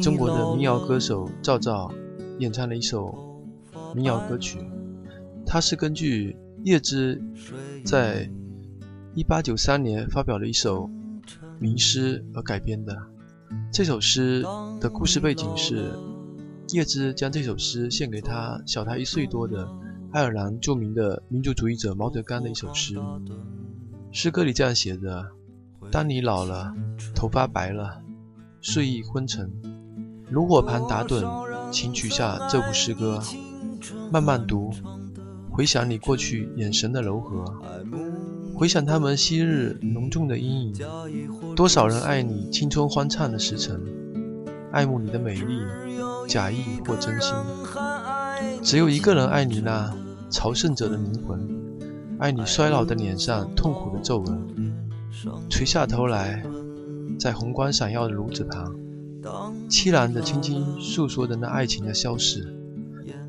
是中国的民谣歌手赵照演唱了一首民谣歌曲，它是根据叶芝在1893年发表的一首名诗而改编的。这首诗的故事背景是，叶芝将这首诗献给他小他一岁多的爱尔兰著名的民族主义者毛德刚的一首诗。诗歌里这样写着：“当你老了，头发白了，睡意昏沉，炉火旁打盹，请取下这部诗歌，慢慢读，回想你过去眼神的柔和，回想他们昔日浓重的阴影。多少人爱你青春欢畅的时辰，爱慕你的美丽，假意或真心。只有一个人爱你那朝圣者的灵魂。”爱你衰老的脸上痛苦的皱纹，垂下头来，在红光闪耀的炉子旁，凄然的轻轻诉说着那爱情的消逝。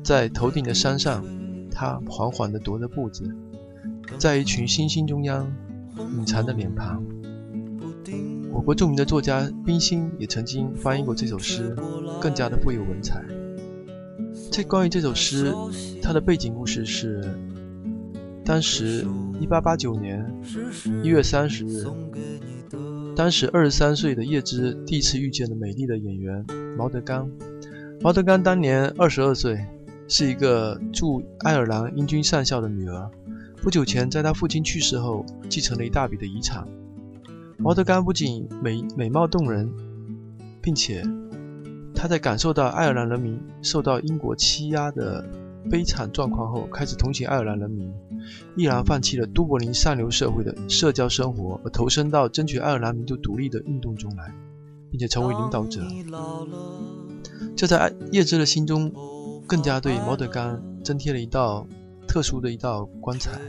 在头顶的山上，他缓缓地踱着步子，在一群星星中央隐藏的脸庞。我国著名的作家冰心也曾经翻译过这首诗，更加的富有文采。这关于这首诗，它的背景故事是。当时，一八八九年一月三十日，当时二十三岁的叶芝第一次遇见了美丽的演员毛德刚。毛德刚当年二十二岁，是一个驻爱尔兰英军上校的女儿。不久前，在他父亲去世后，继承了一大笔的遗产。毛德刚不仅美美貌动人，并且他在感受到爱尔兰人民受到英国欺压的悲惨状况后，开始同情爱尔兰人民。毅然放弃了都柏林上流社会的社交生活，而投身到争取爱尔兰民族独立的运动中来，并且成为领导者。这在叶芝的心中，更加对毛德刚增添了一道特殊的一道光彩。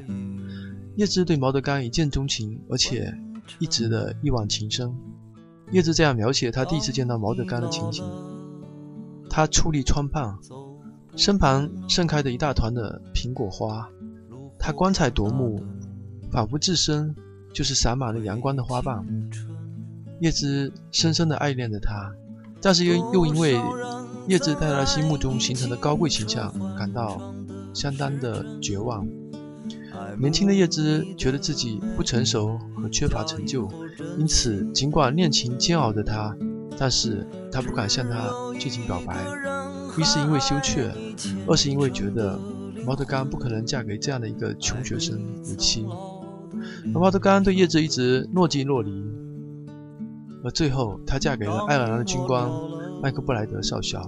叶芝对毛德刚一见钟情，而且一直的一往情深。叶芝这样描写他第一次见到毛德刚的情形：他矗立窗畔，身旁盛开着一大团的苹果花。他光彩夺目，仿佛自身就是洒满了阳光的花瓣。叶芝深深的爱恋着他，但是又又因为叶芝在他心目中形成的高贵形象，感到相当的绝望。年轻的叶芝觉得自己不成熟和缺乏成就，因此尽管恋情煎熬着他，但是他不敢向他进行表白。一是因为羞怯，二是因为觉得。毛德刚不可能嫁给这样的一个穷学生为妻，而毛德刚对叶芝一直若即若离，而最后她嫁给了爱尔兰的军官麦克布莱德少校，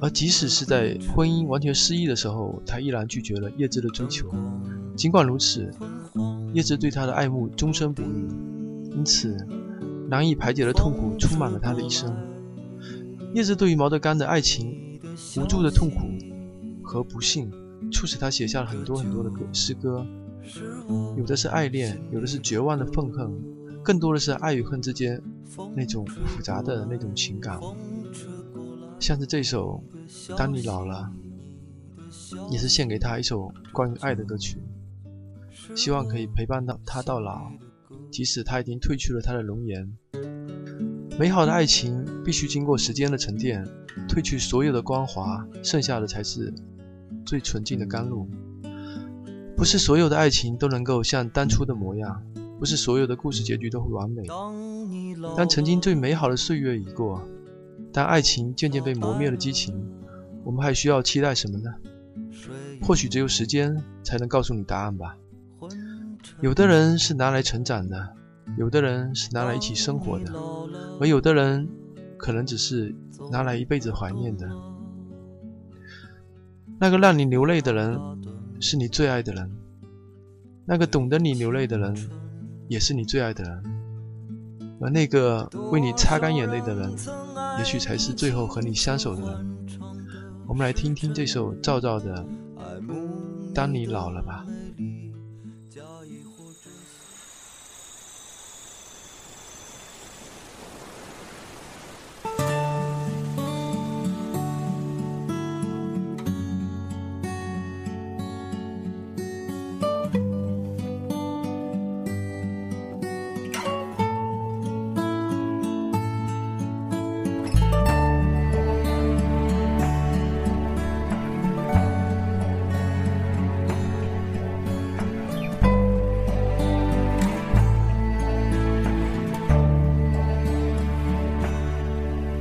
而即使是在婚姻完全失意的时候，他依然拒绝了叶芝的追求。尽管如此，叶芝对他的爱慕终身不渝，因此难以排解的痛苦充满了他的一生。叶芝对于毛德刚的爱情无助的痛苦。和不幸促使他写下了很多很多的歌诗歌，有的是爱恋，有的是绝望的愤恨，更多的是爱与恨之间那种复杂的那种情感。像是这首《当你老了》，也是献给他一首关于爱的歌曲，希望可以陪伴到他到老，即使他已经褪去了他的容颜。美好的爱情必须经过时间的沉淀，褪去所有的光华，剩下的才是。最纯净的甘露，不是所有的爱情都能够像当初的模样，不是所有的故事结局都会完美。当曾经最美好的岁月已过，当爱情渐渐被磨灭了激情，我们还需要期待什么呢？或许只有时间才能告诉你答案吧。有的人是拿来成长的，有的人是拿来一起生活的，而有的人可能只是拿来一辈子怀念的。那个让你流泪的人，是你最爱的人；那个懂得你流泪的人，也是你最爱的人；而那个为你擦干眼泪的人，也许才是最后和你相守的人。我们来听听这首赵照的《当你老了》吧。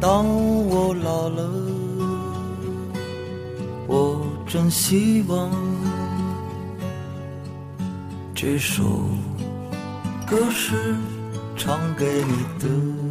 当我老了，我真希望这首歌是唱给你的。